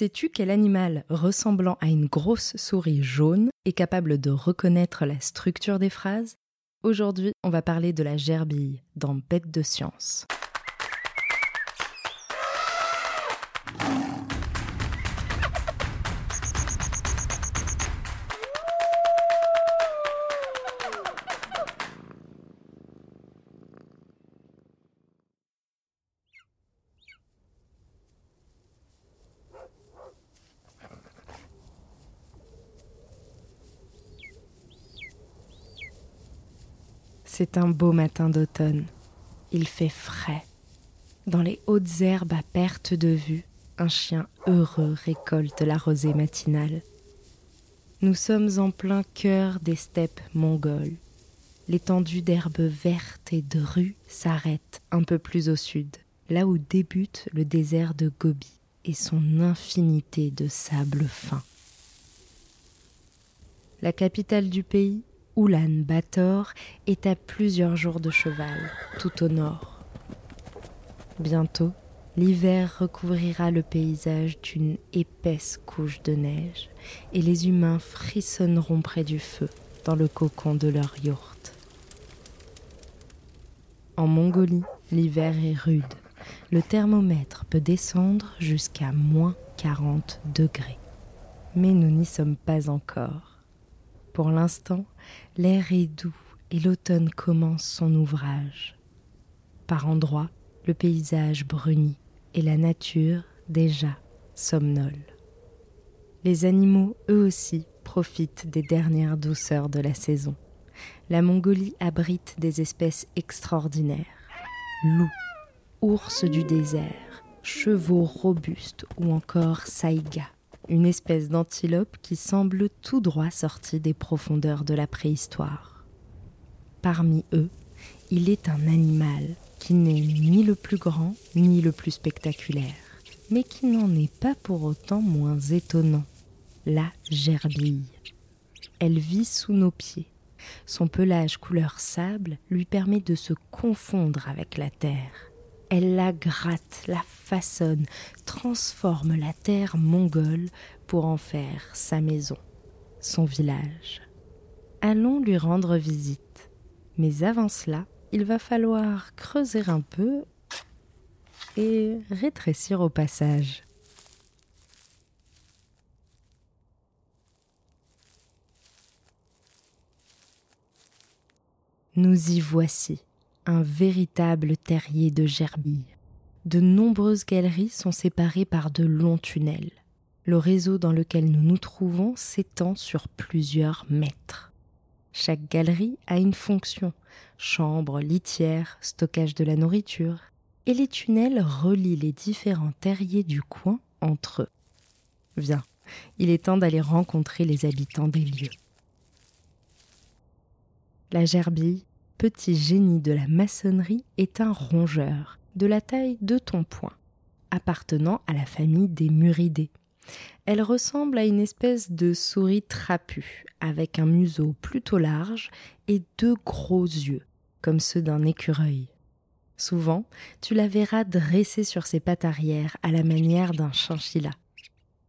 Sais-tu quel animal ressemblant à une grosse souris jaune est capable de reconnaître la structure des phrases? Aujourd'hui, on va parler de la gerbille dans Bête de science. C'est un beau matin d'automne. Il fait frais. Dans les hautes herbes à perte de vue, un chien heureux récolte la rosée matinale. Nous sommes en plein cœur des steppes mongoles. L'étendue d'herbes vertes et de rues s'arrête un peu plus au sud, là où débute le désert de Gobi et son infinité de sable fin. La capitale du pays Oulan Bator est à plusieurs jours de cheval, tout au nord. Bientôt, l'hiver recouvrira le paysage d'une épaisse couche de neige et les humains frissonneront près du feu dans le cocon de leur yourte. En Mongolie, l'hiver est rude. Le thermomètre peut descendre jusqu'à moins 40 degrés. Mais nous n'y sommes pas encore. Pour l'instant, l'air est doux et l'automne commence son ouvrage. Par endroits, le paysage brunit et la nature, déjà, somnole. Les animaux, eux aussi, profitent des dernières douceurs de la saison. La Mongolie abrite des espèces extraordinaires. Loups, ours du désert, chevaux robustes ou encore saïgas une espèce d'antilope qui semble tout droit sortie des profondeurs de la préhistoire. Parmi eux, il est un animal qui n'est ni le plus grand ni le plus spectaculaire, mais qui n'en est pas pour autant moins étonnant, la gerbille. Elle vit sous nos pieds. Son pelage couleur sable lui permet de se confondre avec la terre. Elle la gratte, la façonne, transforme la terre mongole pour en faire sa maison, son village. Allons lui rendre visite. Mais avant cela, il va falloir creuser un peu et rétrécir au passage. Nous y voici un véritable terrier de gerbilles. De nombreuses galeries sont séparées par de longs tunnels. Le réseau dans lequel nous nous trouvons s'étend sur plusieurs mètres. Chaque galerie a une fonction chambre, litière, stockage de la nourriture, et les tunnels relient les différents terriers du coin entre eux. Viens, il est temps d'aller rencontrer les habitants des lieux. La gerbille petit génie de la maçonnerie est un rongeur, de la taille de ton poing, appartenant à la famille des muridés. Elle ressemble à une espèce de souris trapue, avec un museau plutôt large et deux gros yeux, comme ceux d'un écureuil. Souvent, tu la verras dressée sur ses pattes arrière à la manière d'un chinchilla.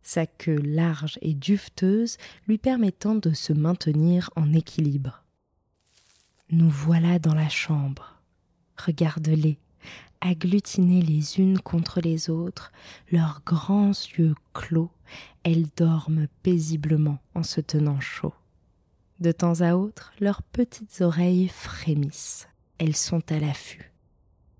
Sa queue large et duveteuse lui permettant de se maintenir en équilibre. Nous voilà dans la chambre. Regarde-les, agglutinées les unes contre les autres, leurs grands yeux clos, elles dorment paisiblement en se tenant chaud. De temps à autre, leurs petites oreilles frémissent. Elles sont à l'affût.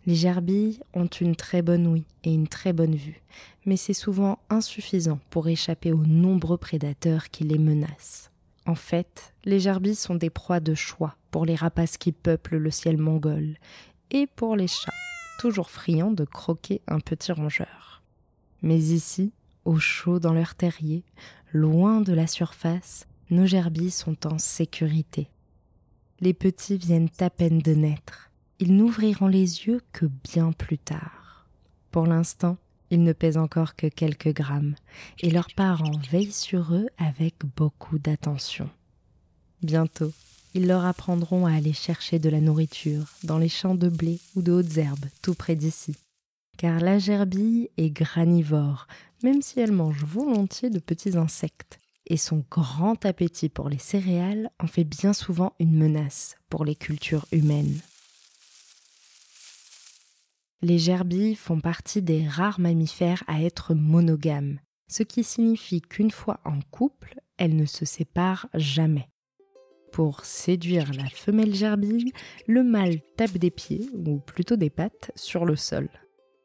Les gerbilles ont une très bonne ouïe et une très bonne vue, mais c'est souvent insuffisant pour échapper aux nombreux prédateurs qui les menacent. En fait, les gerbilles sont des proies de choix pour les rapaces qui peuplent le ciel mongol et pour les chats, toujours friands de croquer un petit rongeur. Mais ici, au chaud dans leur terrier, loin de la surface, nos gerbilles sont en sécurité. Les petits viennent à peine de naître. Ils n'ouvriront les yeux que bien plus tard. Pour l'instant, ils ne pèsent encore que quelques grammes, et leurs parents veillent sur eux avec beaucoup d'attention. Bientôt, ils leur apprendront à aller chercher de la nourriture dans les champs de blé ou de hautes herbes tout près d'ici. Car la gerbille est granivore, même si elle mange volontiers de petits insectes. Et son grand appétit pour les céréales en fait bien souvent une menace pour les cultures humaines. Les gerbilles font partie des rares mammifères à être monogames, ce qui signifie qu'une fois en couple, elles ne se séparent jamais. Pour séduire la femelle gerbille, le mâle tape des pieds, ou plutôt des pattes, sur le sol.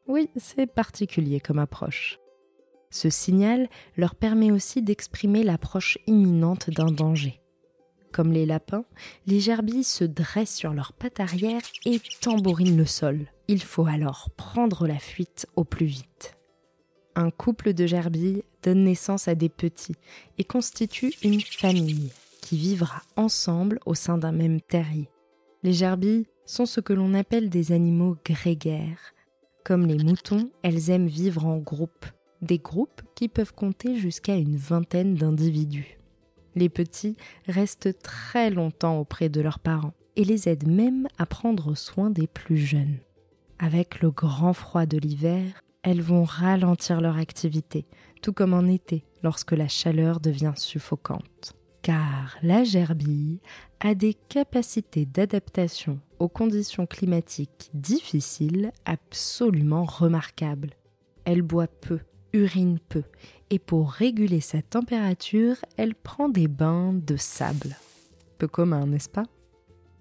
Oui, c'est particulier comme approche. Ce signal leur permet aussi d'exprimer l'approche imminente d'un danger. Comme les lapins, les gerbilles se dressent sur leurs pattes arrière et tambourinent le sol. Il faut alors prendre la fuite au plus vite. Un couple de gerbilles donne naissance à des petits et constitue une famille qui vivra ensemble au sein d'un même terrier. Les gerbilles sont ce que l'on appelle des animaux grégaires. Comme les moutons, elles aiment vivre en groupe, des groupes qui peuvent compter jusqu'à une vingtaine d'individus. Les petits restent très longtemps auprès de leurs parents et les aident même à prendre soin des plus jeunes. Avec le grand froid de l'hiver, elles vont ralentir leur activité, tout comme en été lorsque la chaleur devient suffocante car la gerbille a des capacités d'adaptation aux conditions climatiques difficiles absolument remarquables. Elle boit peu, urine peu, et pour réguler sa température, elle prend des bains de sable. Peu commun, n'est-ce pas?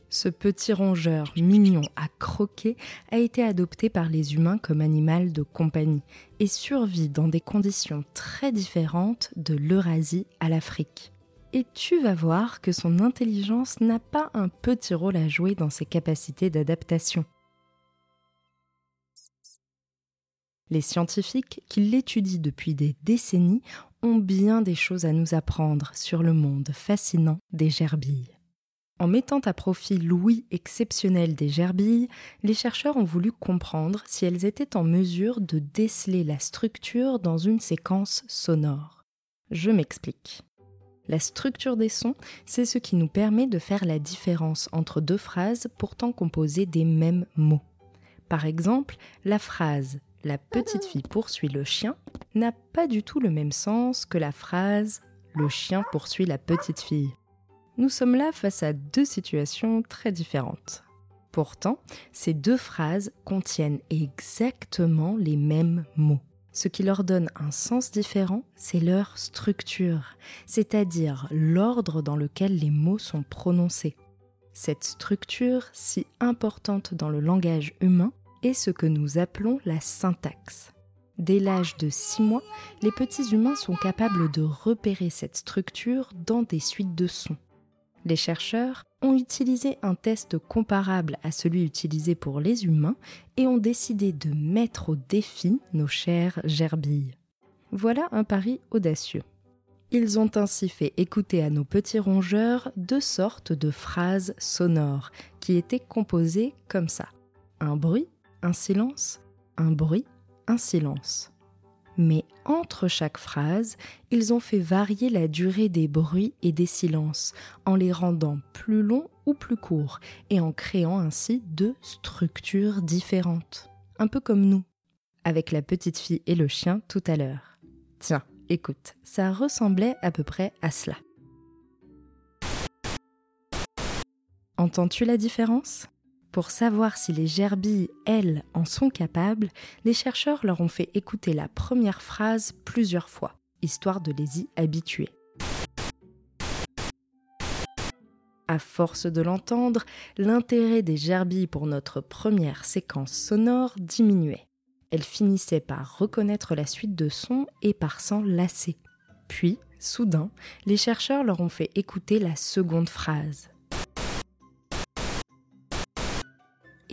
Ce petit rongeur mignon à croquer a été adopté par les humains comme animal de compagnie et survit dans des conditions très différentes de l'Eurasie à l'Afrique et tu vas voir que son intelligence n'a pas un petit rôle à jouer dans ses capacités d'adaptation. Les scientifiques qui l'étudient depuis des décennies ont bien des choses à nous apprendre sur le monde fascinant des gerbilles. En mettant à profit l'ouïe exceptionnel des gerbilles, les chercheurs ont voulu comprendre si elles étaient en mesure de déceler la structure dans une séquence sonore. Je m'explique. La structure des sons, c'est ce qui nous permet de faire la différence entre deux phrases pourtant composées des mêmes mots. Par exemple, la phrase La petite fille poursuit le chien n'a pas du tout le même sens que la phrase Le chien poursuit la petite fille. Nous sommes là face à deux situations très différentes. Pourtant, ces deux phrases contiennent exactement les mêmes mots. Ce qui leur donne un sens différent, c'est leur structure, c'est-à-dire l'ordre dans lequel les mots sont prononcés. Cette structure, si importante dans le langage humain, est ce que nous appelons la syntaxe. Dès l'âge de 6 mois, les petits humains sont capables de repérer cette structure dans des suites de sons. Les chercheurs ont utilisé un test comparable à celui utilisé pour les humains et ont décidé de mettre au défi nos chères gerbilles. Voilà un pari audacieux. Ils ont ainsi fait écouter à nos petits rongeurs deux sortes de phrases sonores qui étaient composées comme ça. Un bruit, un silence, un bruit, un silence mais entre chaque phrase, ils ont fait varier la durée des bruits et des silences, en les rendant plus longs ou plus courts, et en créant ainsi deux structures différentes. Un peu comme nous, avec la petite fille et le chien tout à l'heure. Tiens, écoute, ça ressemblait à peu près à cela. Entends-tu la différence? Pour savoir si les gerbilles, elles, en sont capables, les chercheurs leur ont fait écouter la première phrase plusieurs fois, histoire de les y habituer. À force de l'entendre, l'intérêt des gerbilles pour notre première séquence sonore diminuait. Elles finissaient par reconnaître la suite de sons et par s'en lasser. Puis, soudain, les chercheurs leur ont fait écouter la seconde phrase.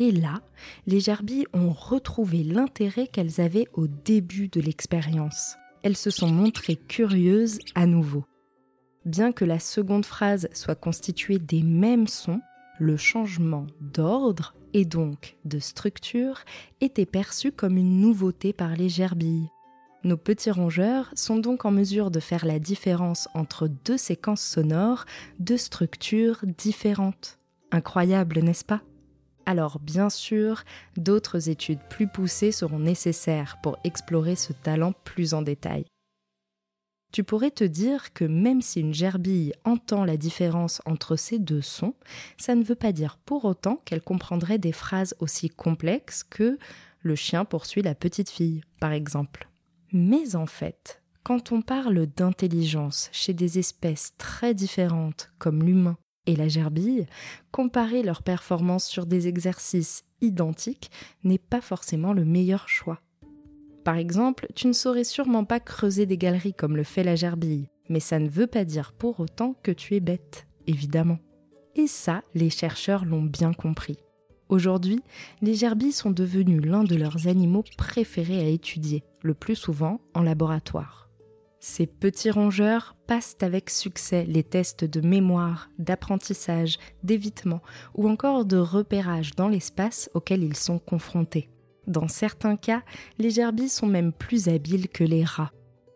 Et là, les gerbilles ont retrouvé l'intérêt qu'elles avaient au début de l'expérience. Elles se sont montrées curieuses à nouveau. Bien que la seconde phrase soit constituée des mêmes sons, le changement d'ordre et donc de structure était perçu comme une nouveauté par les gerbilles. Nos petits rongeurs sont donc en mesure de faire la différence entre deux séquences sonores, deux structures différentes. Incroyable, n'est-ce pas? Alors bien sûr, d'autres études plus poussées seront nécessaires pour explorer ce talent plus en détail. Tu pourrais te dire que même si une gerbille entend la différence entre ces deux sons, ça ne veut pas dire pour autant qu'elle comprendrait des phrases aussi complexes que le chien poursuit la petite fille, par exemple. Mais en fait, quand on parle d'intelligence chez des espèces très différentes comme l'humain et la gerbille, comparer leurs performances sur des exercices identiques n'est pas forcément le meilleur choix. Par exemple, tu ne saurais sûrement pas creuser des galeries comme le fait la gerbille, mais ça ne veut pas dire pour autant que tu es bête, évidemment. Et ça, les chercheurs l'ont bien compris. Aujourd'hui, les gerbilles sont devenues l'un de leurs animaux préférés à étudier, le plus souvent en laboratoire. Ces petits rongeurs passent avec succès les tests de mémoire, d'apprentissage, d'évitement ou encore de repérage dans l'espace auquel ils sont confrontés. Dans certains cas, les gerbilles sont même plus habiles que les rats.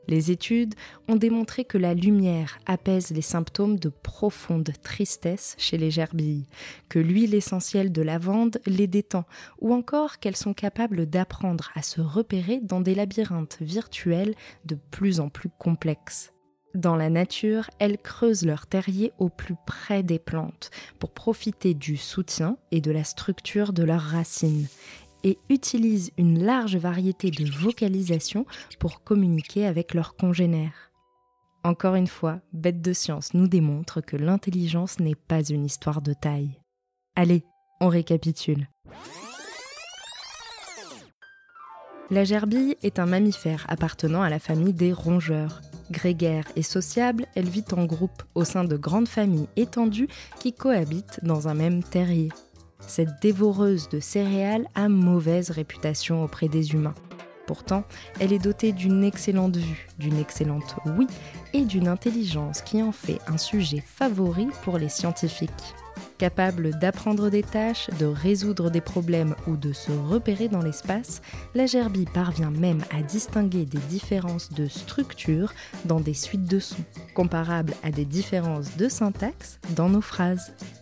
Les études ont démontré que la lumière apaise les symptômes de profonde tristesse chez les gerbilles, que l'huile essentielle de lavande les détend, ou encore qu'elles sont capables d'apprendre à se repérer dans des labyrinthes virtuels de plus en plus complexes. Dans la nature, elles creusent leur terrier au plus près des plantes pour profiter du soutien et de la structure de leurs racines et utilisent une large variété de vocalisations pour communiquer avec leurs congénères. Encore une fois, Bête de Science nous démontre que l'intelligence n'est pas une histoire de taille. Allez, on récapitule. La gerbille est un mammifère appartenant à la famille des rongeurs. Grégaire et sociable, elle vit en groupe au sein de grandes familles étendues qui cohabitent dans un même terrier cette dévoreuse de céréales a mauvaise réputation auprès des humains. Pourtant, elle est dotée d'une excellente vue, d'une excellente oui et d'une intelligence qui en fait un sujet favori pour les scientifiques. Capable d'apprendre des tâches, de résoudre des problèmes ou de se repérer dans l'espace, la gerbille parvient même à distinguer des différences de structure dans des suites de sons, comparables à des différences de syntaxe dans nos phrases.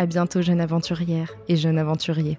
À bientôt, jeune aventurière et jeune aventurier.